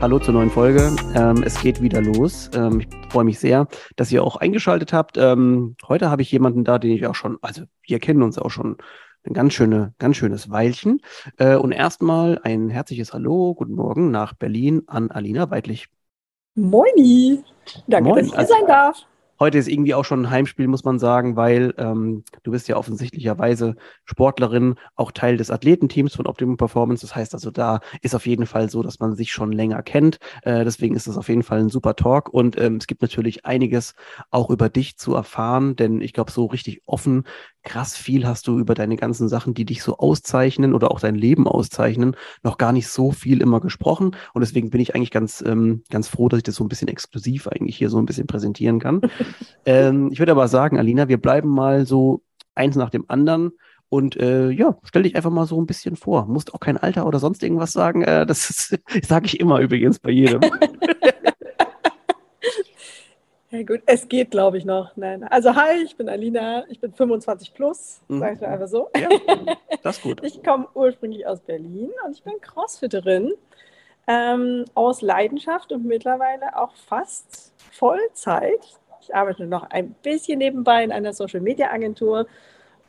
Hallo zur neuen Folge. Ähm, es geht wieder los. Ähm, ich freue mich sehr, dass ihr auch eingeschaltet habt. Ähm, heute habe ich jemanden da, den ich auch schon, also wir kennen uns auch schon ein ganz, schöne, ganz schönes Weilchen. Äh, und erstmal ein herzliches Hallo, guten Morgen nach Berlin an Alina Weidlich. Moini! Danke, Moin. dass ich hier also, sein darf. Heute ist irgendwie auch schon ein Heimspiel, muss man sagen, weil ähm, du bist ja offensichtlicherweise Sportlerin, auch Teil des Athletenteams von Optimum Performance. Das heißt also, da ist auf jeden Fall so, dass man sich schon länger kennt. Äh, deswegen ist das auf jeden Fall ein super Talk. Und ähm, es gibt natürlich einiges auch über dich zu erfahren, denn ich glaube, so richtig offen krass viel hast du über deine ganzen Sachen, die dich so auszeichnen oder auch dein Leben auszeichnen, noch gar nicht so viel immer gesprochen. Und deswegen bin ich eigentlich ganz, ähm, ganz froh, dass ich das so ein bisschen exklusiv eigentlich hier so ein bisschen präsentieren kann. ähm, ich würde aber sagen, Alina, wir bleiben mal so eins nach dem anderen. Und äh, ja, stell dich einfach mal so ein bisschen vor. Musst auch kein Alter oder sonst irgendwas sagen. Äh, das sage ich immer übrigens bei jedem. Ja gut, es geht, glaube ich, noch. Nein. Also hi, ich bin Alina, ich bin 25 plus, mhm. sage ich mal einfach so. Ja, das ist gut. Ich komme ursprünglich aus Berlin und ich bin Crossfitterin ähm, aus Leidenschaft und mittlerweile auch fast Vollzeit. Ich arbeite noch ein bisschen nebenbei in einer Social-Media-Agentur,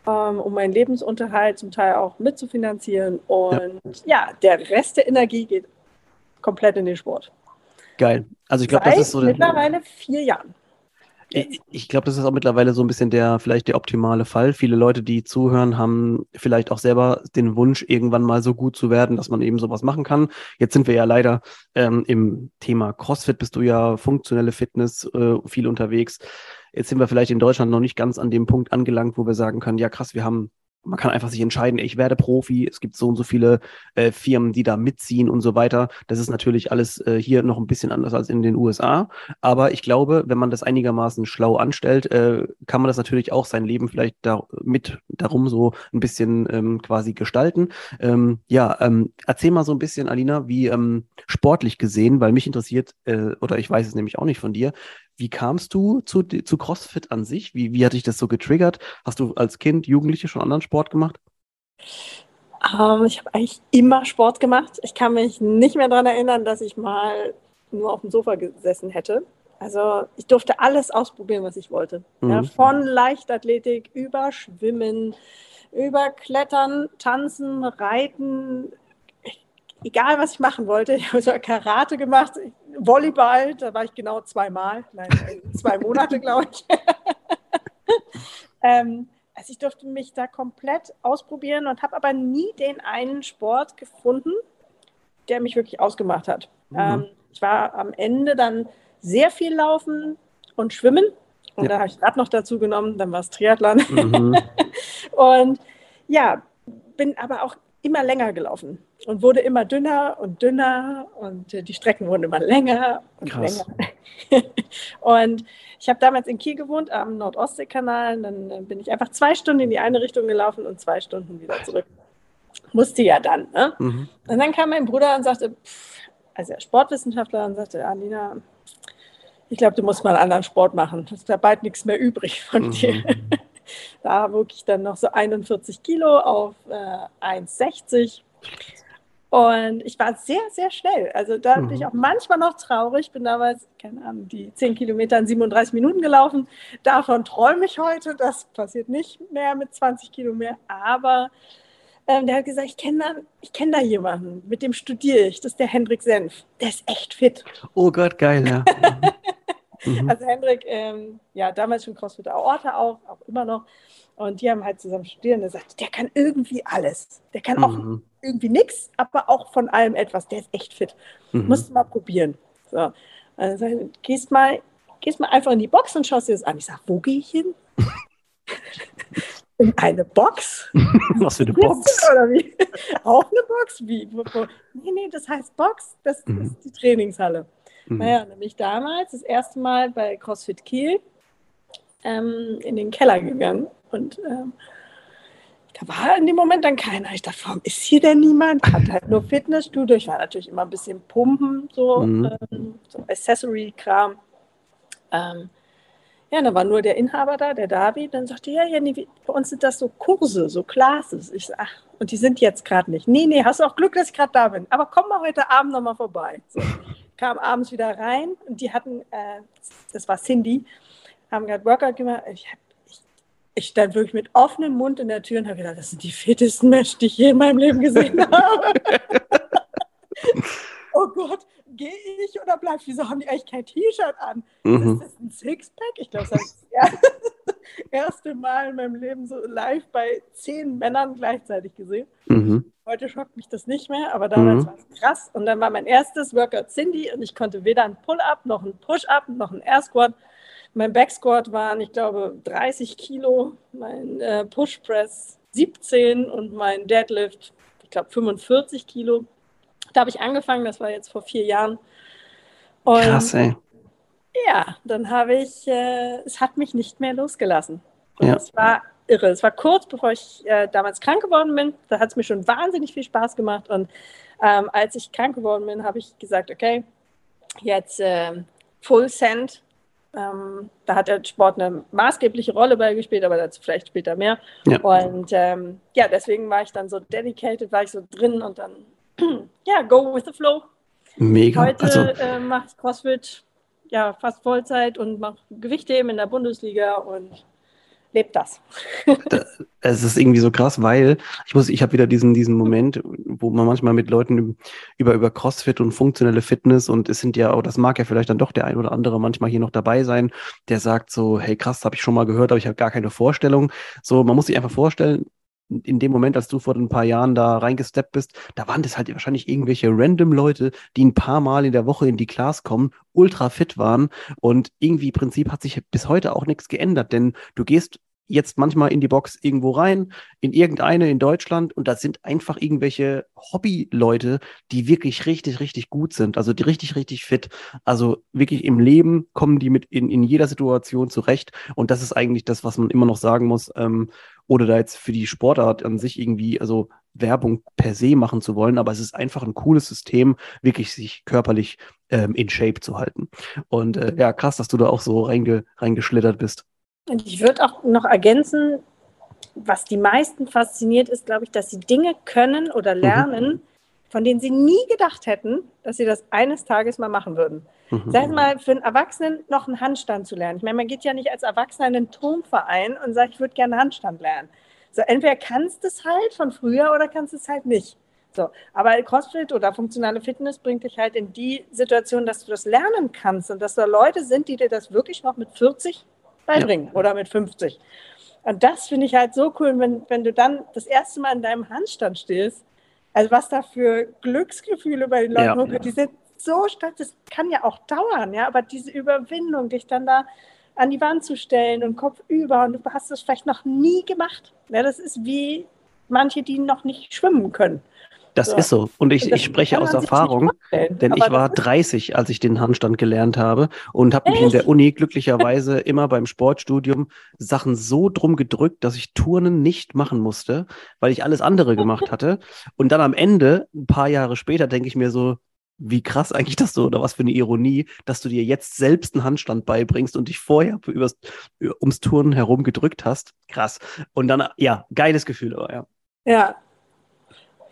ähm, um meinen Lebensunterhalt zum Teil auch mitzufinanzieren. Und ja. ja, der Rest der Energie geht komplett in den Sport. Geil. Also ich glaube, das ist so. Mittlerweile vier Jahren. Ich, ich glaube, das ist auch mittlerweile so ein bisschen der, vielleicht der optimale Fall. Viele Leute, die zuhören, haben vielleicht auch selber den Wunsch, irgendwann mal so gut zu werden, dass man eben sowas machen kann. Jetzt sind wir ja leider ähm, im Thema CrossFit, bist du ja funktionelle Fitness äh, viel unterwegs. Jetzt sind wir vielleicht in Deutschland noch nicht ganz an dem Punkt angelangt, wo wir sagen können, ja krass, wir haben man kann einfach sich entscheiden, ich werde Profi, es gibt so und so viele äh, Firmen, die da mitziehen und so weiter. Das ist natürlich alles äh, hier noch ein bisschen anders als in den USA. Aber ich glaube, wenn man das einigermaßen schlau anstellt, äh, kann man das natürlich auch sein Leben vielleicht da, mit darum so ein bisschen ähm, quasi gestalten. Ähm, ja, ähm, erzähl mal so ein bisschen, Alina, wie ähm, sportlich gesehen, weil mich interessiert, äh, oder ich weiß es nämlich auch nicht von dir, wie kamst du zu, zu CrossFit an sich? Wie, wie hat dich das so getriggert? Hast du als Kind, Jugendliche schon anderen Sport gemacht? Um, ähm, ich habe eigentlich immer Sport gemacht. Ich kann mich nicht mehr daran erinnern, dass ich mal nur auf dem Sofa gesessen hätte. Also ich durfte alles ausprobieren, was ich wollte. Mhm. Ja, von Leichtathletik über Schwimmen, über Klettern, Tanzen, Reiten, egal was ich machen wollte. Ich habe Karate gemacht, Volleyball, da war ich genau zweimal, nein, zwei Monate, glaube ich. ähm, also ich durfte mich da komplett ausprobieren und habe aber nie den einen Sport gefunden, der mich wirklich ausgemacht hat. Mhm. Ähm, ich war am Ende dann sehr viel laufen und schwimmen. Und ja. da habe ich Rad noch dazu genommen, dann war es Triathlon. Mhm. und ja, bin aber auch immer länger gelaufen und wurde immer dünner und dünner und äh, die Strecken wurden immer länger und Krass. länger. und ich habe damals in Kiel gewohnt am Nordostseekanal. Dann äh, bin ich einfach zwei Stunden in die eine Richtung gelaufen und zwei Stunden wieder zurück. Musste ja dann. Ne? Mhm. Und dann kam mein Bruder und sagte, pff, also er Sportwissenschaftler, und sagte, Alina, ich glaube, du musst mal einen anderen Sport machen. Es ist da bald nichts mehr übrig von mhm. dir. Da wog ich dann noch so 41 Kilo auf äh, 1,60. Und ich war sehr, sehr schnell. Also da mhm. bin ich auch manchmal noch traurig. Bin damals, keine Ahnung, die 10 Kilometer in 37 Minuten gelaufen. Davon träume ich heute. Das passiert nicht mehr mit 20 Kilo mehr. Aber ähm, der hat gesagt, ich kenne da, kenn da jemanden, mit dem studiere ich. Das ist der Hendrik Senf. Der ist echt fit. Oh Gott, geil, ja. Mhm. Also Hendrik, ähm, ja, damals schon CrossFit Aorta auch, auch immer noch. Und die haben halt zusammen studiert und er sagt, der kann irgendwie alles. Der kann auch mhm. irgendwie nichts, aber auch von allem etwas. Der ist echt fit. Mhm. Musst du mal probieren. So. Also gehst mal, gehst mal einfach in die Box und schaust dir das an. Ich sage, wo gehe ich hin? in eine Box? Was für eine Box? Oder wie? Auch eine Box? Wie? Nee, nee, das heißt Box, das mhm. ist die Trainingshalle. Mhm. Naja, nämlich damals das erste Mal bei CrossFit Kiel ähm, in den Keller gegangen Und ähm, da war in dem Moment dann keiner. Ich dachte, warum ist hier denn niemand? Hat halt nur Fitnessstudio. Ich war natürlich immer ein bisschen pumpen, so, mhm. ähm, so Accessory-Kram. Ähm, ja, da war nur der Inhaber da, der David. Dann sagte ja, ja, nee, bei uns sind das so Kurse, so Classes. Ich sag, ach, und die sind jetzt gerade nicht. Nee, nee, hast du auch Glück, dass ich gerade da bin. Aber komm mal heute Abend nochmal vorbei. So, kam abends wieder rein und die hatten, äh, das war Cindy, haben gerade Workout gemacht. Ich habe ich stand wirklich mit offenem Mund in der Tür und habe gedacht, das sind die fittesten Menschen, die ich je in meinem Leben gesehen habe. oh Gott, gehe ich oder bleib? Wieso haben die eigentlich kein T-Shirt an? Mhm. Ist das ein Sixpack? Ich glaube, das ist das erste Mal in meinem Leben so live bei zehn Männern gleichzeitig gesehen. Mhm. Heute schockt mich das nicht mehr, aber damals mhm. war es krass. Und dann war mein erstes Workout Cindy und ich konnte weder ein Pull-Up, noch ein Push-Up, noch ein Air Squat mein Backsquat waren, ich glaube, 30 Kilo, mein äh, Push Press 17 und mein Deadlift, ich glaube, 45 Kilo. Da habe ich angefangen, das war jetzt vor vier Jahren. Und Krass, ey. Ja, dann habe ich, äh, es hat mich nicht mehr losgelassen. ja. Es war irre. Es war kurz bevor ich äh, damals krank geworden bin. Da hat es mir schon wahnsinnig viel Spaß gemacht. Und ähm, als ich krank geworden bin, habe ich gesagt, okay, jetzt äh, Full Send ähm, da hat der Sport eine maßgebliche Rolle bei gespielt, aber dazu vielleicht später mehr. Ja. Und ähm, ja, deswegen war ich dann so dedicated, war ich so drin und dann, ja, go with the flow. Mega. Heute also, äh, mache ich CrossFit ja fast Vollzeit und mache Gewichtheben in der Bundesliga und lebt das. es ist irgendwie so krass, weil ich muss, ich habe wieder diesen, diesen Moment, wo man manchmal mit Leuten über, über CrossFit und funktionelle Fitness und es sind ja, oh, das mag ja vielleicht dann doch der ein oder andere manchmal hier noch dabei sein, der sagt so, hey krass, habe ich schon mal gehört, aber ich habe gar keine Vorstellung. So, man muss sich einfach vorstellen, in dem Moment, als du vor ein paar Jahren da reingesteppt bist, da waren das halt wahrscheinlich irgendwelche random Leute, die ein paar Mal in der Woche in die Class kommen, ultra fit waren und irgendwie im Prinzip hat sich bis heute auch nichts geändert, denn du gehst jetzt manchmal in die Box irgendwo rein, in irgendeine in Deutschland und das sind einfach irgendwelche Hobbyleute, die wirklich richtig, richtig gut sind, also die richtig, richtig fit. Also wirklich im Leben kommen die mit in, in jeder Situation zurecht und das ist eigentlich das, was man immer noch sagen muss, ähm, ohne da jetzt für die Sportart an sich irgendwie, also Werbung per se machen zu wollen, aber es ist einfach ein cooles System, wirklich sich körperlich ähm, in Shape zu halten. Und äh, ja, krass, dass du da auch so reinge, reingeschlittert bist. Und ich würde auch noch ergänzen, was die meisten fasziniert, ist, glaube ich, dass sie Dinge können oder mhm. lernen, mhm. Von denen sie nie gedacht hätten, dass sie das eines Tages mal machen würden. Mhm. Sei es mal für einen Erwachsenen noch einen Handstand zu lernen. Ich meine, man geht ja nicht als Erwachsener in einen Turmverein und sagt, ich würde gerne Handstand lernen. So, entweder kannst du es halt von früher oder kannst du es halt nicht. So, aber CrossFit oder funktionale Fitness bringt dich halt in die Situation, dass du das lernen kannst und dass da Leute sind, die dir das wirklich noch mit 40 beibringen ja. oder mit 50. Und das finde ich halt so cool, wenn, wenn du dann das erste Mal in deinem Handstand stehst. Also was da für Glücksgefühle bei den Leuten ja. hochkommen, die sind so stark, das kann ja auch dauern, ja, aber diese Überwindung, dich dann da an die Wand zu stellen und Kopf über und du hast das vielleicht noch nie gemacht. Ja, das ist wie manche, die noch nicht schwimmen können. Das so. ist so. Und ich, ich spreche aus Erfahrung, denn ich war 30, als ich den Handstand gelernt habe und habe mich in der Uni glücklicherweise immer beim Sportstudium Sachen so drum gedrückt, dass ich Turnen nicht machen musste, weil ich alles andere gemacht hatte. Und dann am Ende, ein paar Jahre später, denke ich mir so, wie krass eigentlich das so, oder was für eine Ironie, dass du dir jetzt selbst einen Handstand beibringst und dich vorher übers, ums Turnen herum gedrückt hast. Krass. Und dann, ja, geiles Gefühl, aber ja. Ja.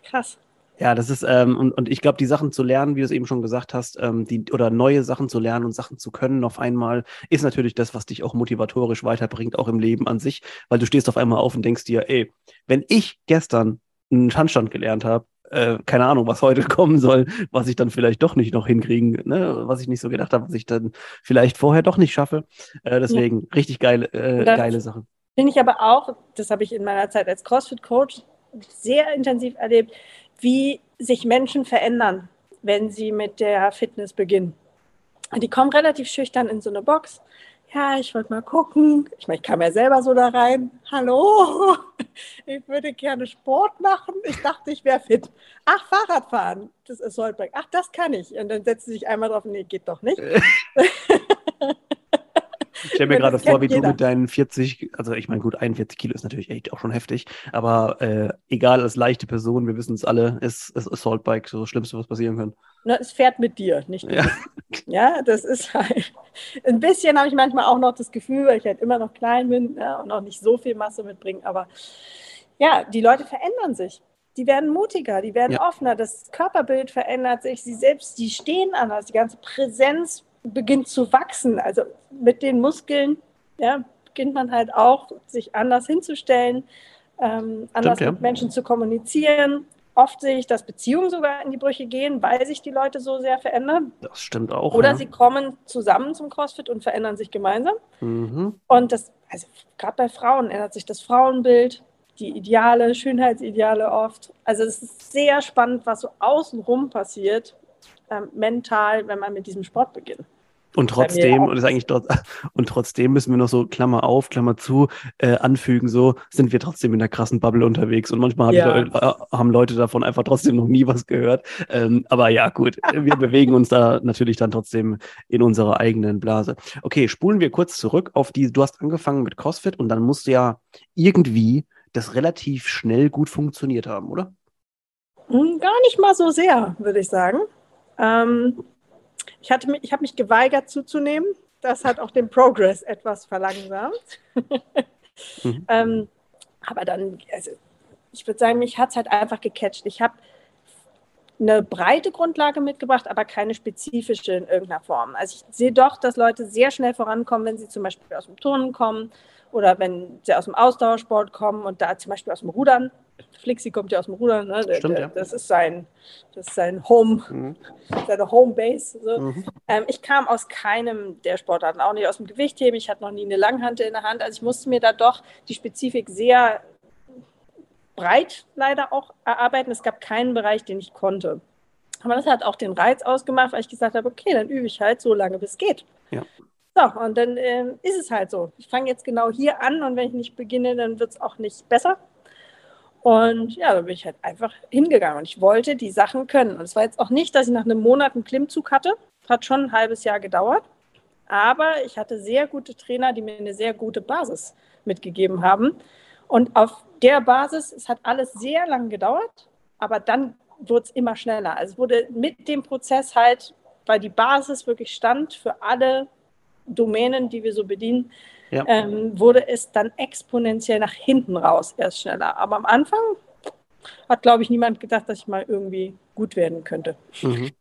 Krass. Ja, das ist, ähm, und, und ich glaube, die Sachen zu lernen, wie du es eben schon gesagt hast, ähm, die, oder neue Sachen zu lernen und Sachen zu können auf einmal, ist natürlich das, was dich auch motivatorisch weiterbringt, auch im Leben an sich, weil du stehst auf einmal auf und denkst dir, ey, wenn ich gestern einen Handstand gelernt habe, äh, keine Ahnung, was heute kommen soll, was ich dann vielleicht doch nicht noch hinkriegen, ne? was ich nicht so gedacht habe, was ich dann vielleicht vorher doch nicht schaffe. Äh, deswegen ja. richtig geile, äh, geile Sache. Finde ich aber auch, das habe ich in meiner Zeit als CrossFit-Coach sehr intensiv erlebt, wie sich Menschen verändern, wenn sie mit der Fitness beginnen. Die kommen relativ schüchtern in so eine Box. Ja, ich wollte mal gucken. Ich meine, ich kam ja selber so da rein. Hallo, ich würde gerne Sport machen. Ich dachte, ich wäre fit. Ach, Fahrradfahren, das ist Soldberg. Ach, das kann ich. Und dann setzen sie sich einmal drauf, nee, geht doch nicht. Ich stelle mir gerade vor, wie jeder. du mit deinen 40, also ich meine, gut, 41 Kilo ist natürlich echt auch schon heftig, aber äh, egal als leichte Person, wir wissen es alle, ist, ist Assault Bike so das Schlimmste, was passieren kann. Na, es fährt mit dir, nicht mit ja. ja, das ist halt. Ein bisschen habe ich manchmal auch noch das Gefühl, weil ich halt immer noch klein bin ja, und auch nicht so viel Masse mitbringe, aber ja, die Leute verändern sich die werden mutiger, die werden ja. offener, das Körperbild verändert sich, sie selbst, die stehen anders, die ganze Präsenz beginnt zu wachsen. Also mit den Muskeln ja, beginnt man halt auch, sich anders hinzustellen, ähm, anders Stimmt, ja. mit Menschen zu kommunizieren. Oft sehe ich, dass Beziehungen sogar in die Brüche gehen, weil sich die Leute so sehr verändern. Das stimmt auch. Oder ja. sie kommen zusammen zum CrossFit und verändern sich gemeinsam. Mhm. Und das, also gerade bei Frauen ändert sich das Frauenbild, die Ideale, Schönheitsideale oft. Also es ist sehr spannend, was so außenrum passiert, ähm, mental, wenn man mit diesem Sport beginnt. Und trotzdem, und ist eigentlich dort, und trotzdem müssen wir noch so Klammer auf, Klammer zu, äh, anfügen, so sind wir trotzdem in der krassen Bubble unterwegs. Und manchmal ja. Leute, äh, haben Leute davon einfach trotzdem noch nie was gehört. Ähm, aber ja, gut, wir bewegen uns da natürlich dann trotzdem in unserer eigenen Blase. Okay, spulen wir kurz zurück auf die, du hast angefangen mit CrossFit und dann musst du ja irgendwie das relativ schnell gut funktioniert haben, oder? Hm, gar nicht mal so sehr, würde ich sagen. Ähm, ich, hatte mich, ich habe mich geweigert zuzunehmen. Das hat auch den Progress etwas verlangsamt. mhm. ähm, aber dann, also ich würde sagen, mich hat es halt einfach gecatcht. Ich habe eine breite Grundlage mitgebracht, aber keine spezifische in irgendeiner Form. Also ich sehe doch, dass Leute sehr schnell vorankommen, wenn sie zum Beispiel aus dem Turnen kommen oder wenn sie aus dem Ausdauersport kommen und da zum Beispiel aus dem Rudern. Flixi kommt ja aus dem Rudern, ne? Stimmt, der, ja. das ist sein, das ist sein Home, mhm. seine Homebase. So. Mhm. Ähm, ich kam aus keinem der Sportarten, auch nicht aus dem Gewichtheben. Ich hatte noch nie eine Langhantel in der Hand. Also ich musste mir da doch die Spezifik sehr breit leider auch erarbeiten. Es gab keinen Bereich, den ich konnte. Aber das hat auch den Reiz ausgemacht, weil ich gesagt habe, okay, dann übe ich halt so lange, bis es geht. Ja. So, und dann äh, ist es halt so. Ich fange jetzt genau hier an und wenn ich nicht beginne, dann wird es auch nicht besser. Und ja, da bin ich halt einfach hingegangen und ich wollte die Sachen können. Und es war jetzt auch nicht, dass ich nach einem Monat einen Klimmzug hatte. Hat schon ein halbes Jahr gedauert. Aber ich hatte sehr gute Trainer, die mir eine sehr gute Basis mitgegeben haben. Und auf der Basis, es hat alles sehr lang gedauert, aber dann wurde es immer schneller. Also es wurde mit dem Prozess halt, weil die Basis wirklich stand für alle Domänen, die wir so bedienen, ja. ähm, wurde es dann exponentiell nach hinten raus erst schneller. Aber am Anfang hat, glaube ich, niemand gedacht, dass ich mal irgendwie gut werden könnte. Mhm.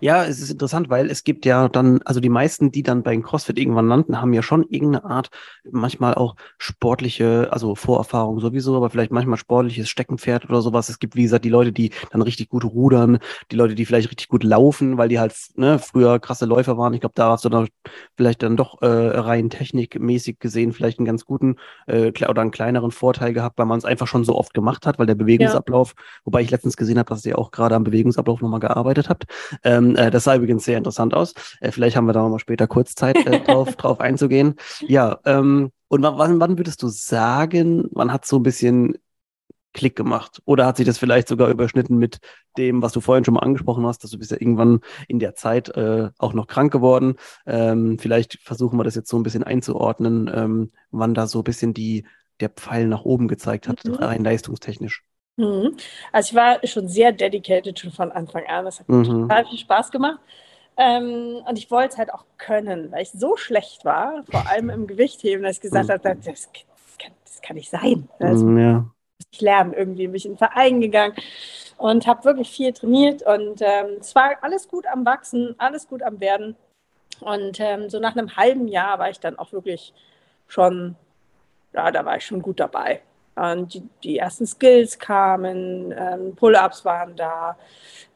Ja, es ist interessant, weil es gibt ja dann, also die meisten, die dann beim CrossFit irgendwann landen, haben ja schon irgendeine Art, manchmal auch sportliche, also Vorerfahrung sowieso, aber vielleicht manchmal sportliches Steckenpferd oder sowas. Es gibt, wie gesagt, die Leute, die dann richtig gut rudern, die Leute, die vielleicht richtig gut laufen, weil die halt ne, früher krasse Läufer waren. Ich glaube, da hast du dann vielleicht dann doch äh, rein technikmäßig gesehen vielleicht einen ganz guten äh, oder einen kleineren Vorteil gehabt, weil man es einfach schon so oft gemacht hat, weil der Bewegungsablauf, ja. wobei ich letztens gesehen habe, dass ihr auch gerade am Bewegungsablauf nochmal gearbeitet habt. Ähm, äh, das sah übrigens sehr interessant aus. Äh, vielleicht haben wir da nochmal später kurz Zeit, äh, drauf, drauf einzugehen. Ja, ähm, und wann, wann würdest du sagen, wann hat so ein bisschen Klick gemacht? Oder hat sich das vielleicht sogar überschnitten mit dem, was du vorhin schon mal angesprochen hast, dass du bist ja irgendwann in der Zeit äh, auch noch krank geworden. Ähm, vielleicht versuchen wir das jetzt so ein bisschen einzuordnen, ähm, wann da so ein bisschen die, der Pfeil nach oben gezeigt hat, mhm. rein leistungstechnisch. Mhm. Also ich war schon sehr dedicated schon von Anfang an. Das hat mhm. total viel Spaß gemacht. Ähm, und ich wollte es halt auch können, weil ich so schlecht war, vor allem im Gewichtheben, dass ich gesagt mhm. habe, das, das, kann, das kann nicht sein. Also, ja. Ich lernen irgendwie, bin ich in den Verein gegangen und habe wirklich viel trainiert und ähm, es war alles gut am Wachsen, alles gut am Werden. Und ähm, so nach einem halben Jahr war ich dann auch wirklich schon, ja, da war ich schon gut dabei. Und die, die ersten Skills kamen, ähm, Pull-ups waren da,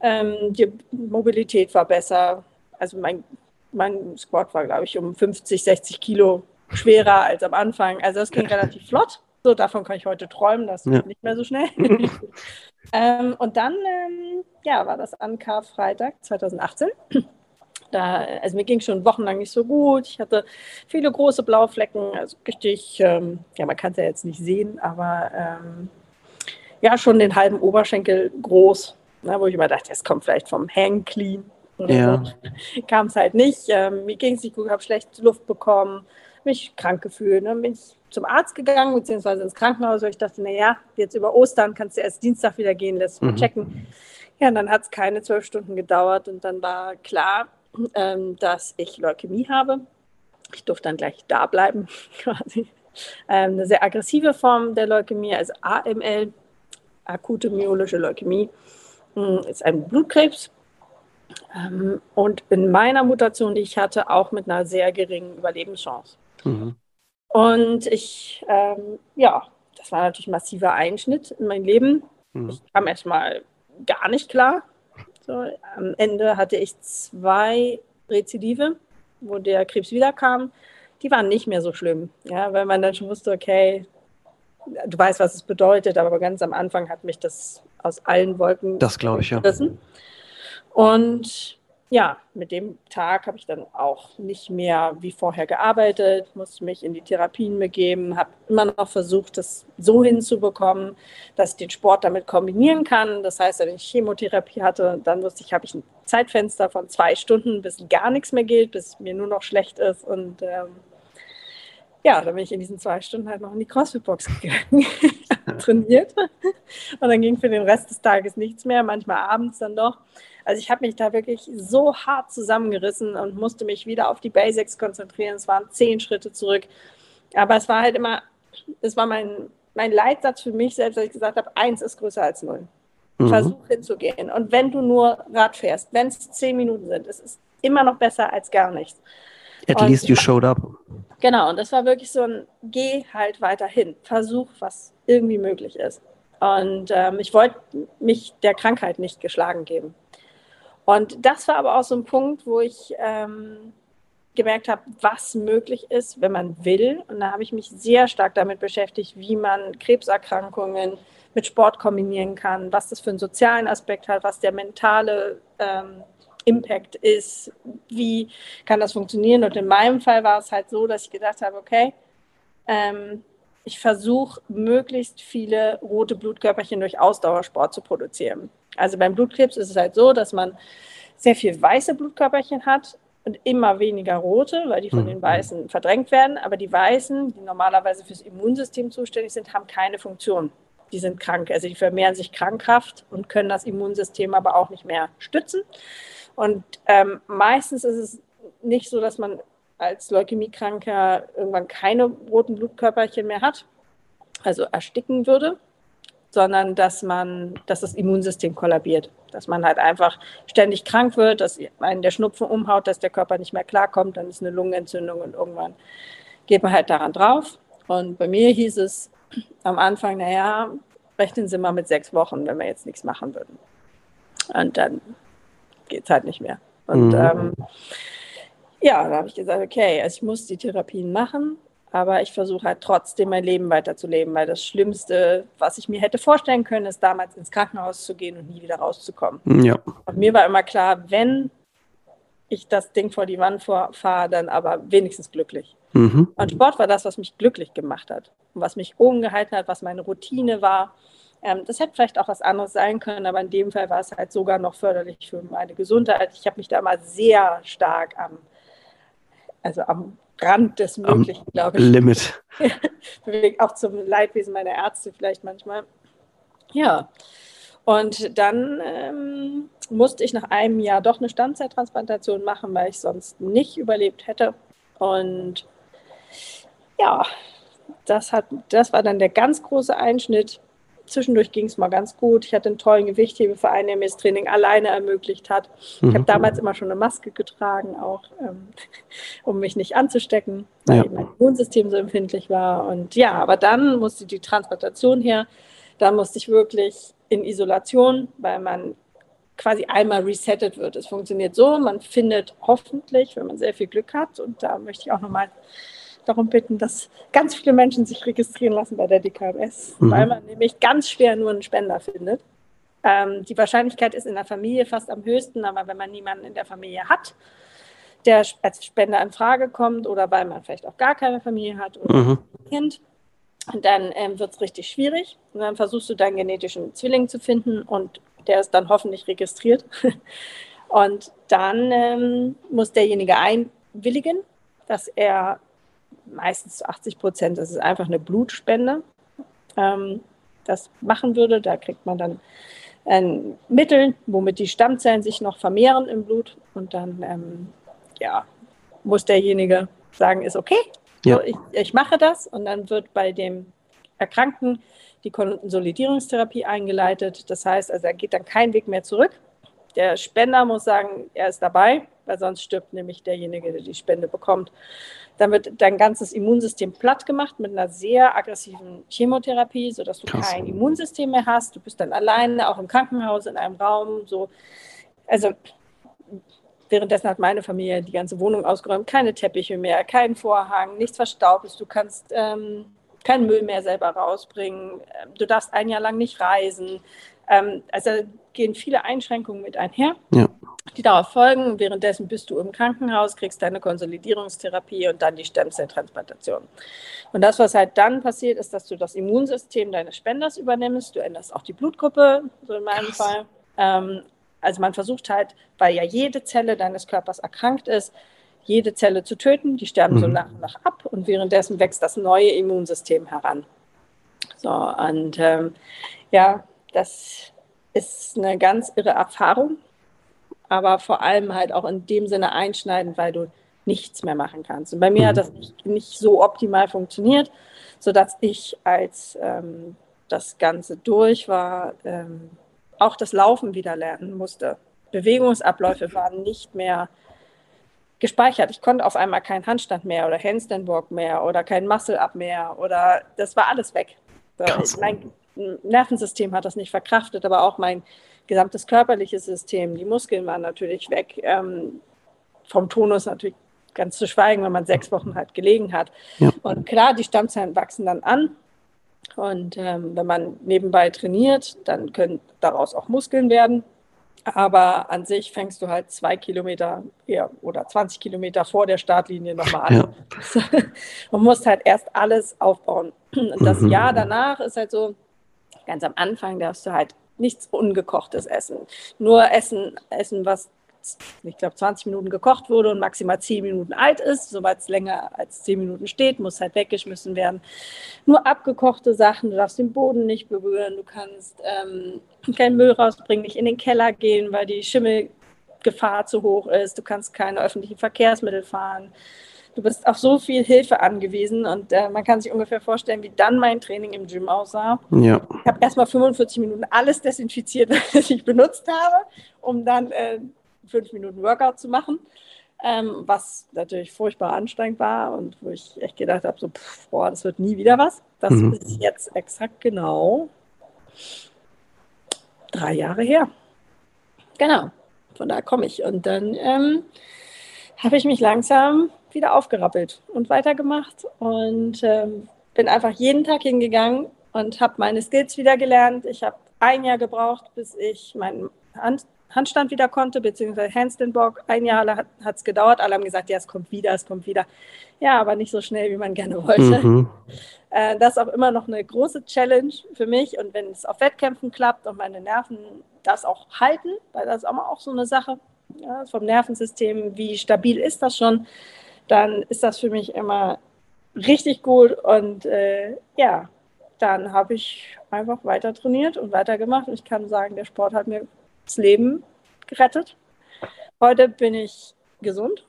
ähm, die Mobilität war besser. Also mein, mein Squat war, glaube ich, um 50, 60 Kilo schwerer als am Anfang. Also das ging relativ flott. So, davon kann ich heute träumen, das ja. nicht mehr so schnell. ähm, und dann, ähm, ja, war das an Karfreitag 2018. Da, also mir ging schon wochenlang nicht so gut. Ich hatte viele große Blauflecken, also richtig, ähm, ja, man kann es ja jetzt nicht sehen, aber ähm, ja, schon den halben Oberschenkel groß, ne, wo ich immer dachte, das kommt vielleicht vom Hang Clean. Ja. So. Kam es halt nicht. Ähm, mir ging es nicht gut, habe schlecht Luft bekommen, mich krank gefühlt. Dann bin ich zum Arzt gegangen, beziehungsweise ins Krankenhaus, weil ich dachte, naja, jetzt über Ostern kannst du erst Dienstag wieder gehen, lässt mhm. checken. Ja, und dann hat es keine zwölf Stunden gedauert und dann war klar, ähm, dass ich Leukämie habe. Ich durfte dann gleich da bleiben, quasi. Ähm, eine sehr aggressive Form der Leukämie, also AML, akute myelische Leukämie, hm, ist ein Blutkrebs. Ähm, und in meiner Mutation, die ich hatte, auch mit einer sehr geringen Überlebenschance. Mhm. Und ich, ähm, ja, das war natürlich ein massiver Einschnitt in mein Leben. Mhm. Ich kam erstmal gar nicht klar. So, am Ende hatte ich zwei Rezidive, wo der Krebs wiederkam. Die waren nicht mehr so schlimm, ja, weil man dann schon wusste, okay, du weißt, was es bedeutet, aber ganz am Anfang hat mich das aus allen Wolken. Das glaube ich ja. Und ja, mit dem Tag habe ich dann auch nicht mehr wie vorher gearbeitet, musste mich in die Therapien begeben, habe immer noch versucht, das so hinzubekommen, dass ich den Sport damit kombinieren kann. Das heißt, wenn ich Chemotherapie hatte, dann wusste ich, habe ich ein Zeitfenster von zwei Stunden, bis gar nichts mehr gilt, bis mir nur noch schlecht ist. Und ähm, ja, dann bin ich in diesen zwei Stunden halt noch in die CrossFit-Box gegangen, trainiert. Und dann ging für den Rest des Tages nichts mehr, manchmal abends dann doch. Also ich habe mich da wirklich so hart zusammengerissen und musste mich wieder auf die Basics konzentrieren. Es waren zehn Schritte zurück. Aber es war halt immer, es war mein, mein Leitsatz für mich selbst, dass ich gesagt habe, eins ist größer als null. Mhm. Versuch hinzugehen. Und wenn du nur Rad fährst, wenn es zehn Minuten sind, es ist immer noch besser als gar nichts. At und, least you showed up. Genau, und das war wirklich so ein, geh halt weiter hin, versuch, was irgendwie möglich ist. Und ähm, ich wollte mich der Krankheit nicht geschlagen geben. Und das war aber auch so ein Punkt, wo ich ähm, gemerkt habe, was möglich ist, wenn man will. Und da habe ich mich sehr stark damit beschäftigt, wie man Krebserkrankungen mit Sport kombinieren kann, was das für einen sozialen Aspekt hat, was der mentale ähm, Impact ist, wie kann das funktionieren. Und in meinem Fall war es halt so, dass ich gedacht habe, okay, ähm, ich versuche möglichst viele rote Blutkörperchen durch Ausdauersport zu produzieren. Also beim Blutkrebs ist es halt so, dass man sehr viel weiße Blutkörperchen hat und immer weniger rote, weil die von mhm. den weißen verdrängt werden. Aber die weißen, die normalerweise fürs Immunsystem zuständig sind, haben keine Funktion. Die sind krank, also die vermehren sich krankhaft und können das Immunsystem aber auch nicht mehr stützen. Und ähm, meistens ist es nicht so, dass man als Leukämiekranker irgendwann keine roten Blutkörperchen mehr hat, also ersticken würde, sondern dass man, dass das Immunsystem kollabiert, dass man halt einfach ständig krank wird, dass einen der Schnupfen umhaut, dass der Körper nicht mehr klarkommt, dann ist eine Lungenentzündung und irgendwann geht man halt daran drauf. Und bei mir hieß es am Anfang, naja, rechnen Sie mal mit sechs Wochen, wenn wir jetzt nichts machen würden. Und dann geht es halt nicht mehr. Und mhm. ähm, ja, da habe ich gesagt, okay, also ich muss die Therapien machen, aber ich versuche halt trotzdem mein Leben weiterzuleben, weil das Schlimmste, was ich mir hätte vorstellen können, ist damals ins Krankenhaus zu gehen und nie wieder rauszukommen. Ja. Und mir war immer klar, wenn ich das Ding vor die Wand fahre, dann aber wenigstens glücklich. Mhm. Und Sport war das, was mich glücklich gemacht hat und was mich oben gehalten hat, was meine Routine war. Ähm, das hätte vielleicht auch was anderes sein können, aber in dem Fall war es halt sogar noch förderlich für meine Gesundheit. Ich habe mich da mal sehr stark am, also am Rand des Möglichen, glaube ich. Limit. auch zum Leidwesen meiner Ärzte vielleicht manchmal. Ja. Und dann ähm, musste ich nach einem Jahr doch eine Standzeittransplantation machen, weil ich sonst nicht überlebt hätte. Und ja, das, hat, das war dann der ganz große Einschnitt. Zwischendurch ging es mal ganz gut. Ich hatte einen tollen Gewichthebeverein, der mir das Training alleine ermöglicht hat. Mhm. Ich habe damals immer schon eine Maske getragen, auch ähm, um mich nicht anzustecken, weil ja. mein Immunsystem so empfindlich war. Und ja, aber dann musste die Transplantation her. Da musste ich wirklich in Isolation, weil man quasi einmal resettet wird. Es funktioniert so, man findet hoffentlich, wenn man sehr viel Glück hat, und da möchte ich auch nochmal darum bitten, dass ganz viele Menschen sich registrieren lassen bei der DKMS, mhm. weil man nämlich ganz schwer nur einen Spender findet. Ähm, die Wahrscheinlichkeit ist in der Familie fast am höchsten, aber wenn man niemanden in der Familie hat, der als Spender in Frage kommt oder weil man vielleicht auch gar keine Familie hat oder mhm. ein Kind, dann ähm, wird es richtig schwierig. Und dann versuchst du deinen genetischen Zwilling zu finden und der ist dann hoffentlich registriert. und dann ähm, muss derjenige einwilligen, dass er meistens zu 80 Prozent, das ist einfach eine Blutspende. Ähm, das machen würde, da kriegt man dann ein Mittel, womit die Stammzellen sich noch vermehren im Blut und dann ähm, ja, muss derjenige sagen, ist okay, ja. so, ich, ich mache das und dann wird bei dem Erkrankten die Konsolidierungstherapie eingeleitet. Das heißt, also er geht dann keinen Weg mehr zurück. Der Spender muss sagen, er ist dabei, weil sonst stirbt nämlich derjenige, der die Spende bekommt. Dann wird dein ganzes Immunsystem platt gemacht mit einer sehr aggressiven Chemotherapie, sodass du Krass. kein Immunsystem mehr hast. Du bist dann alleine, auch im Krankenhaus, in einem Raum. So. Also währenddessen hat meine Familie die ganze Wohnung ausgeräumt, keine Teppiche mehr, keinen Vorhang, nichts Verstaubtes. Du kannst ähm, keinen Müll mehr selber rausbringen. Ähm, du darfst ein Jahr lang nicht reisen. Ähm, also gehen viele Einschränkungen mit einher, ja. die darauf folgen. Währenddessen bist du im Krankenhaus, kriegst deine Konsolidierungstherapie und dann die Stammzelltransplantation. Und das, was halt dann passiert, ist, dass du das Immunsystem deines Spenders übernimmst. Du änderst auch die Blutgruppe, so in meinem Krass. Fall. Ähm, also man versucht halt, weil ja jede Zelle deines Körpers erkrankt ist, jede Zelle zu töten. Die sterben mhm. so nach und nach ab und währenddessen wächst das neue Immunsystem heran. So, und ähm, ja, das ist eine ganz irre Erfahrung, aber vor allem halt auch in dem Sinne einschneidend, weil du nichts mehr machen kannst. Und bei mir mhm. hat das nicht, nicht, so optimal funktioniert, sodass ich, als ähm, das Ganze durch war, ähm, auch das Laufen wieder lernen musste. Bewegungsabläufe waren nicht mehr gespeichert. Ich konnte auf einmal keinen Handstand mehr oder Handstand Walk mehr oder kein Muscle-Up mehr oder das war alles weg. So, mein Nervensystem hat das nicht verkraftet, aber auch mein gesamtes körperliches System, die Muskeln waren natürlich weg. Ähm, vom Tonus natürlich ganz zu schweigen, wenn man sechs Wochen halt gelegen hat. Ja. Und klar, die Stammzellen wachsen dann an. Und ähm, wenn man nebenbei trainiert, dann können daraus auch Muskeln werden. Aber an sich fängst du halt zwei Kilometer eher oder 20 Kilometer vor der Startlinie nochmal an. Ja. Man muss halt erst alles aufbauen. Und das mhm. Jahr danach ist halt so, ganz am Anfang darfst du halt nichts Ungekochtes essen. Nur essen, essen was ich glaube, 20 Minuten gekocht wurde und maximal 10 Minuten alt ist. Sobald es länger als 10 Minuten steht, muss halt weggeschmissen werden. Nur abgekochte Sachen, du darfst den Boden nicht berühren, du kannst ähm, keinen Müll rausbringen, nicht in den Keller gehen, weil die Schimmelgefahr zu hoch ist. Du kannst keine öffentlichen Verkehrsmittel fahren. Du bist auf so viel Hilfe angewiesen und äh, man kann sich ungefähr vorstellen, wie dann mein Training im Gym aussah. Ja. Ich habe erstmal 45 Minuten alles desinfiziert, was ich benutzt habe, um dann äh, fünf Minuten Workout zu machen, ähm, was natürlich furchtbar anstrengend war und wo ich echt gedacht habe, so, pff, boah, das wird nie wieder was. Das mhm. ist jetzt exakt genau drei Jahre her. Genau, von da komme ich. Und dann ähm, habe ich mich langsam wieder aufgerappelt und weitergemacht und ähm, bin einfach jeden Tag hingegangen und habe meine Skills wieder gelernt. Ich habe ein Jahr gebraucht, bis ich meinen Hand Handstand wieder konnte, beziehungsweise Handstand-Walk. Ein Jahr hat es gedauert. Alle haben gesagt, ja, es kommt wieder, es kommt wieder. Ja, aber nicht so schnell, wie man gerne wollte. Mhm. Äh, das ist auch immer noch eine große Challenge für mich. Und wenn es auf Wettkämpfen klappt und meine Nerven das auch halten, weil das ist auch, auch so eine Sache ja, vom Nervensystem, wie stabil ist das schon, dann ist das für mich immer richtig gut. Und äh, ja, dann habe ich einfach weiter trainiert und weiter gemacht. Und ich kann sagen, der Sport hat mir das Leben gerettet. Heute bin ich gesund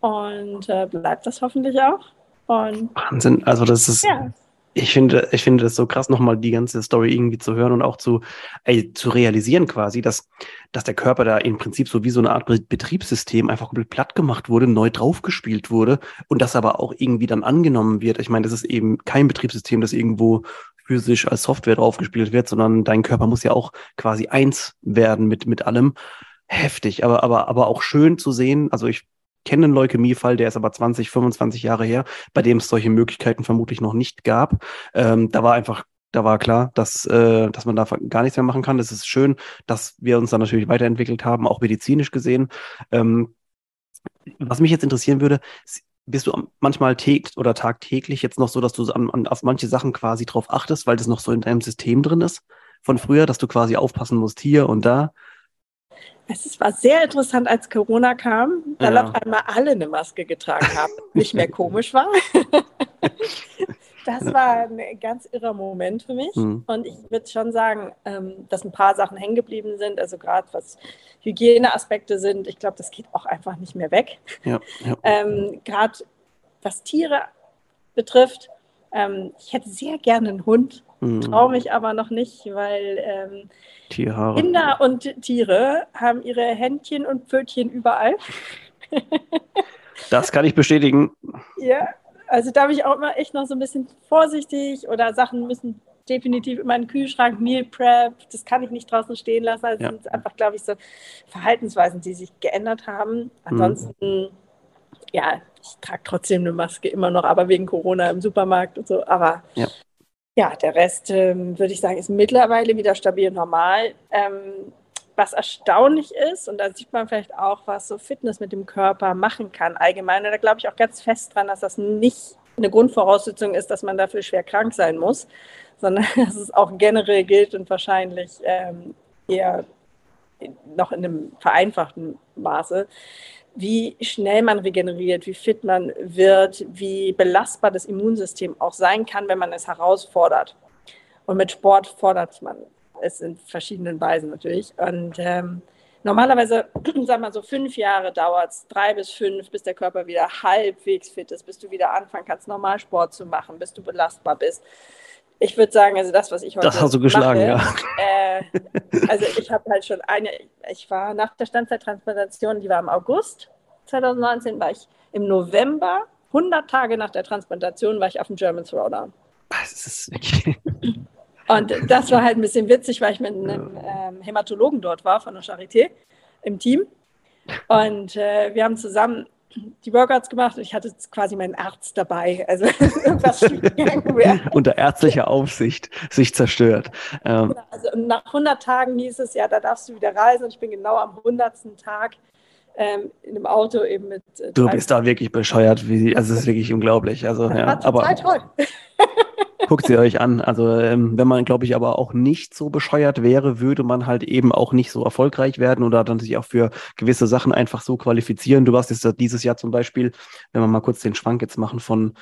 und äh, bleibt das hoffentlich auch. Und, Wahnsinn, also das ist, ja. ich finde, ich finde das so krass, nochmal die ganze Story irgendwie zu hören und auch zu, ey, zu realisieren quasi, dass, dass der Körper da im Prinzip so wie so eine Art Betriebssystem einfach komplett platt gemacht wurde, neu draufgespielt wurde und das aber auch irgendwie dann angenommen wird. Ich meine, das ist eben kein Betriebssystem, das irgendwo physisch als Software draufgespielt wird, sondern dein Körper muss ja auch quasi eins werden mit, mit allem. Heftig, aber, aber, aber auch schön zu sehen. Also ich kenne einen Leukämiefall, der ist aber 20, 25 Jahre her, bei dem es solche Möglichkeiten vermutlich noch nicht gab. Ähm, da war einfach da war klar, dass, äh, dass man da gar nichts mehr machen kann. Das ist schön, dass wir uns dann natürlich weiterentwickelt haben, auch medizinisch gesehen. Ähm, was mich jetzt interessieren würde, bist du manchmal täglich oder tagtäglich jetzt noch so, dass du an, an, auf manche Sachen quasi drauf achtest, weil das noch so in deinem System drin ist von früher, dass du quasi aufpassen musst hier und da? Es war sehr interessant, als Corona kam, weil ja. auf einmal alle eine Maske getragen haben. Nicht mehr komisch war. das war ein ganz irrer Moment für mich. Mhm. Und ich würde schon sagen, ähm, dass ein paar Sachen hängen geblieben sind. Also gerade was Hygieneaspekte sind. Ich glaube, das geht auch einfach nicht mehr weg. Ja, ja. Ähm, gerade was Tiere betrifft. Ähm, ich hätte sehr gerne einen Hund, mhm. traue mich aber noch nicht, weil ähm. Kinder und Tiere haben ihre Händchen und Pfötchen überall. das kann ich bestätigen. Ja, also da bin ich auch immer echt noch so ein bisschen vorsichtig oder Sachen müssen definitiv in meinen Kühlschrank, Meal Prep, das kann ich nicht draußen stehen lassen. Also ja. sind einfach, glaube ich, so Verhaltensweisen, die sich geändert haben. Ansonsten, mhm. ja, ich trage trotzdem eine Maske immer noch, aber wegen Corona im Supermarkt und so. Aber ja, ja der Rest, ähm, würde ich sagen, ist mittlerweile wieder stabil und normal. Ähm, was erstaunlich ist, und da sieht man vielleicht auch, was so Fitness mit dem Körper machen kann allgemein. Und da glaube ich auch ganz fest dran, dass das nicht eine Grundvoraussetzung ist, dass man dafür schwer krank sein muss, sondern dass es auch generell gilt und wahrscheinlich ähm, eher noch in einem vereinfachten Maße, wie schnell man regeneriert, wie fit man wird, wie belastbar das Immunsystem auch sein kann, wenn man es herausfordert. Und mit Sport fordert man es in verschiedenen Weisen natürlich. Und ähm, normalerweise, sagen wir so, fünf Jahre dauert es, drei bis fünf, bis der Körper wieder halbwegs fit ist, bis du wieder anfangen kannst, normal Sport zu machen, bis du belastbar bist. Ich würde sagen, also das, was ich heute Das hast du geschlagen, mache, ja. Äh, also ich habe halt schon eine, ich war nach der Standzeittransplantation, die war im August 2019, war ich im November, 100 Tage nach der Transplantation, war ich auf dem German Throwdown. Das ist okay. Und das war halt ein bisschen witzig, weil ich mit einem ähm, Hämatologen dort war von der Charité im Team. Und äh, wir haben zusammen die Workouts gemacht und ich hatte quasi meinen Arzt dabei. Also irgendwas Unter ärztlicher Aufsicht sich zerstört. Ähm. Genau, also nach 100 Tagen hieß es, ja, da darfst du wieder reisen. Und ich bin genau am 100. Tag ähm, in einem Auto eben mit. Äh, du bist da wirklich bescheuert. Wie, also es ist wirklich unglaublich. Also, ja, aber toll. guckt sie euch an. Also ähm, wenn man, glaube ich, aber auch nicht so bescheuert wäre, würde man halt eben auch nicht so erfolgreich werden oder dann sich auch für gewisse Sachen einfach so qualifizieren. Du warst jetzt dieses Jahr zum Beispiel, wenn wir mal kurz den Schwank jetzt machen von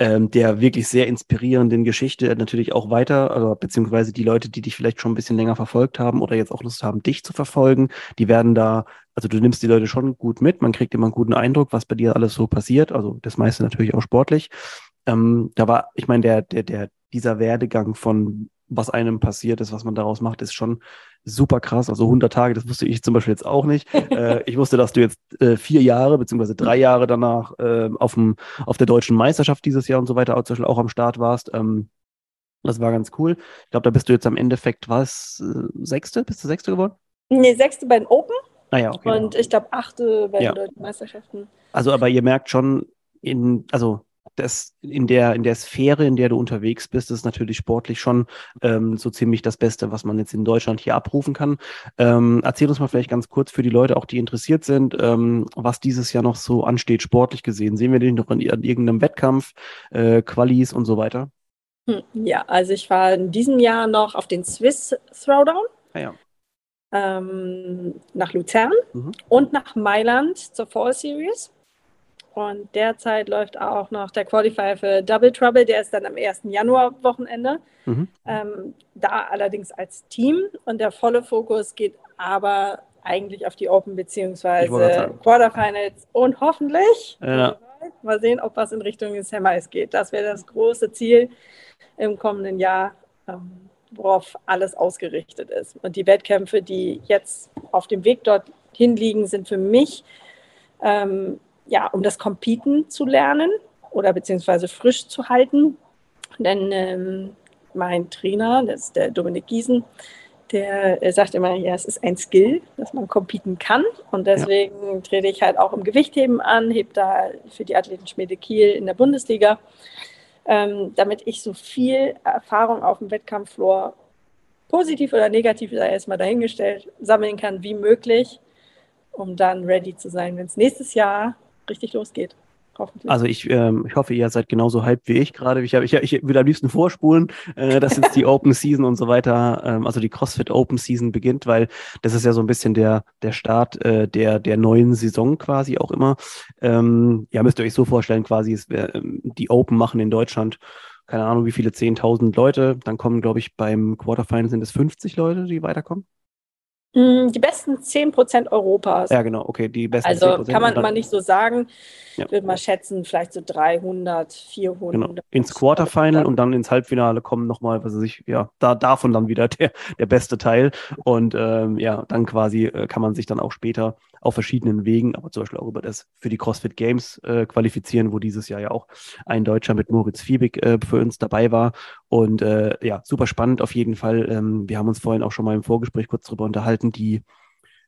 ähm, der wirklich sehr inspirierenden Geschichte natürlich auch weiter, also, beziehungsweise die Leute, die dich vielleicht schon ein bisschen länger verfolgt haben oder jetzt auch Lust haben, dich zu verfolgen, die werden da, also du nimmst die Leute schon gut mit, man kriegt immer einen guten Eindruck, was bei dir alles so passiert, also das meiste natürlich auch sportlich. Ähm, da war, ich meine, der, der, der, dieser Werdegang von was einem passiert ist, was man daraus macht, ist schon super krass. Also 100 Tage, das wusste ich zum Beispiel jetzt auch nicht. äh, ich wusste, dass du jetzt äh, vier Jahre beziehungsweise drei Jahre danach äh, auf, dem, auf der deutschen Meisterschaft dieses Jahr und so weiter auch, zum Beispiel auch am Start warst. Ähm, das war ganz cool. Ich glaube, da bist du jetzt am Endeffekt, was, äh, Sechste? Bist du Sechste geworden? Nee, Sechste bei den Open. Ah ja, okay. Und ich glaube, Achte bei ja. den deutschen Meisterschaften. Also, aber ihr merkt schon, in, also das in der, in der Sphäre, in der du unterwegs bist, ist natürlich sportlich schon ähm, so ziemlich das Beste, was man jetzt in Deutschland hier abrufen kann. Ähm, erzähl uns mal vielleicht ganz kurz für die Leute, auch die interessiert sind, ähm, was dieses Jahr noch so ansteht, sportlich gesehen. Sehen wir den noch in, in irgendeinem Wettkampf, äh, Qualis und so weiter? Hm, ja, also ich war in diesem Jahr noch auf den Swiss Throwdown. Ah, ja. Ähm, nach Luzern mhm. und nach Mailand zur Fall Series. Und derzeit läuft auch noch der Qualifier für Double Trouble, der ist dann am 1. Januar-Wochenende. Mhm. Ähm, da allerdings als Team und der volle Fokus geht aber eigentlich auf die Open bzw. Quarterfinals und hoffentlich ja. mal sehen, ob was in Richtung des Semis geht. Das wäre das große Ziel im kommenden Jahr, ähm, worauf alles ausgerichtet ist. Und die Wettkämpfe, die jetzt auf dem Weg dorthin liegen, sind für mich ähm, ja, um das Competen zu lernen oder beziehungsweise frisch zu halten. Denn ähm, mein Trainer, das ist der Dominik Giesen, der sagt immer, ja, es ist ein Skill, dass man competen kann. Und deswegen ja. trete ich halt auch im Gewichtheben an, hebe da für die Athletenschmiede Kiel in der Bundesliga, ähm, damit ich so viel Erfahrung auf dem Wettkampffloor, positiv oder negativ, sei erstmal dahingestellt, sammeln kann wie möglich, um dann ready zu sein, wenn es nächstes Jahr richtig losgeht. Also ich, ähm, ich hoffe, ihr seid genauso hyped wie ich gerade. Ich, ich, ich würde am liebsten vorspulen, äh, dass jetzt die Open Season und so weiter, ähm, also die CrossFit Open Season beginnt, weil das ist ja so ein bisschen der, der Start äh, der, der neuen Saison quasi auch immer. Ähm, ja, müsst ihr euch so vorstellen, quasi, es wär, ähm, die Open machen in Deutschland keine Ahnung, wie viele 10.000 Leute. Dann kommen, glaube ich, beim Quarterfinal sind es 50 Leute, die weiterkommen. Mm, die besten 10% Europas. Ja, genau, okay, die besten Also 10%. kann man mal nicht so sagen. Ja. Ich würde mal schätzen, vielleicht so 300, 400. Genau. Ins Quarterfinal und dann ins Halbfinale kommen nochmal, was weiß ich, ja, da, davon dann wieder der, der beste Teil. Und ähm, ja, dann quasi äh, kann man sich dann auch später auf verschiedenen Wegen, aber zum Beispiel auch über das für die CrossFit Games äh, qualifizieren, wo dieses Jahr ja auch ein Deutscher mit Moritz Fiebig äh, für uns dabei war. Und äh, ja, super spannend auf jeden Fall. Ähm, wir haben uns vorhin auch schon mal im Vorgespräch kurz drüber unterhalten, die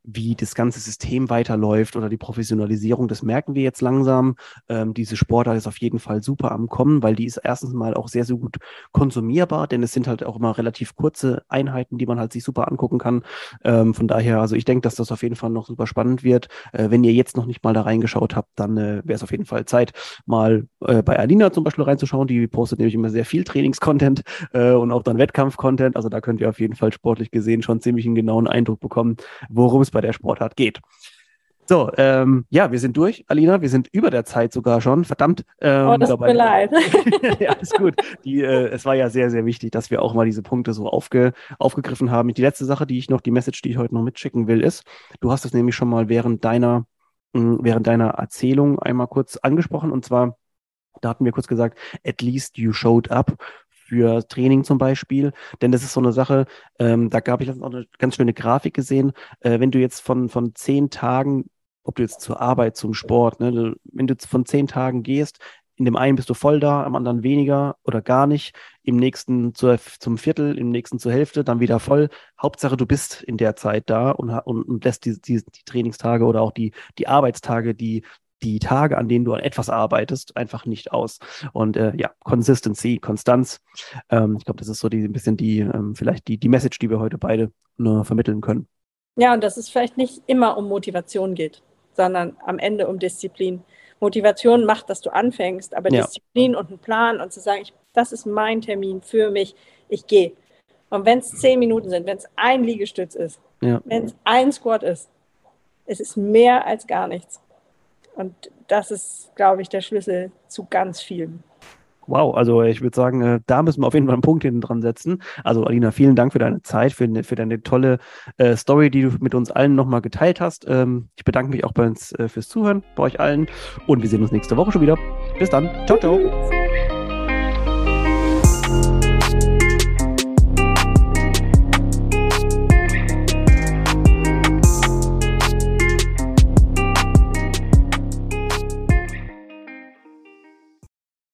wie das ganze System weiterläuft oder die Professionalisierung, das merken wir jetzt langsam. Ähm, diese Sportart ist auf jeden Fall super am Kommen, weil die ist erstens mal auch sehr, sehr gut konsumierbar, denn es sind halt auch immer relativ kurze Einheiten, die man halt sich super angucken kann. Ähm, von daher, also ich denke, dass das auf jeden Fall noch super spannend wird. Äh, wenn ihr jetzt noch nicht mal da reingeschaut habt, dann äh, wäre es auf jeden Fall Zeit, mal äh, bei Alina zum Beispiel reinzuschauen. Die postet nämlich immer sehr viel Trainingscontent äh, und auch dann Wettkampfcontent. Also da könnt ihr auf jeden Fall sportlich gesehen schon ziemlich einen genauen Eindruck bekommen, worum es bei der Sportart geht. So, ähm, ja, wir sind durch, Alina. Wir sind über der Zeit sogar schon. Verdammt. Ähm, oh, das tut mir leid. ja, ist gut. Die, äh, es war ja sehr, sehr wichtig, dass wir auch mal diese Punkte so aufge, aufgegriffen haben. Die letzte Sache, die ich noch, die Message, die ich heute noch mitschicken will, ist, du hast es nämlich schon mal während deiner, mh, hm, während deiner Erzählung einmal kurz angesprochen. Und zwar, da hatten wir kurz gesagt, at least you showed up für Training zum Beispiel. Denn das ist so eine Sache, ähm, da gab ich auch eine ganz schöne Grafik gesehen. Äh, wenn du jetzt von, von zehn Tagen, ob du jetzt zur Arbeit, zum Sport, ne, wenn du von zehn Tagen gehst, in dem einen bist du voll da, am anderen weniger oder gar nicht, im nächsten zur, zum Viertel, im nächsten zur Hälfte, dann wieder voll. Hauptsache, du bist in der Zeit da und, und, und lässt die, die, die Trainingstage oder auch die, die Arbeitstage, die die Tage, an denen du an etwas arbeitest, einfach nicht aus. Und äh, ja, Consistency, Konstanz. Ähm, ich glaube, das ist so die, ein bisschen die, ähm, vielleicht die, die Message, die wir heute beide nur vermitteln können. Ja, und dass es vielleicht nicht immer um Motivation geht, sondern am Ende um Disziplin. Motivation macht, dass du anfängst, aber ja. Disziplin und ein Plan und zu sagen, ich, das ist mein Termin für mich, ich gehe. Und wenn es zehn Minuten sind, wenn es ein Liegestütz ist, ja. wenn es ein Squat ist, es ist mehr als gar nichts. Und das ist, glaube ich, der Schlüssel zu ganz vielem. Wow, also ich würde sagen, äh, da müssen wir auf jeden Fall einen Punkt hinten dran setzen. Also Alina, vielen Dank für deine Zeit, für, für deine tolle äh, Story, die du mit uns allen nochmal geteilt hast. Ähm, ich bedanke mich auch bei uns äh, fürs Zuhören, bei euch allen und wir sehen uns nächste Woche schon wieder. Bis dann. Ciao, ciao.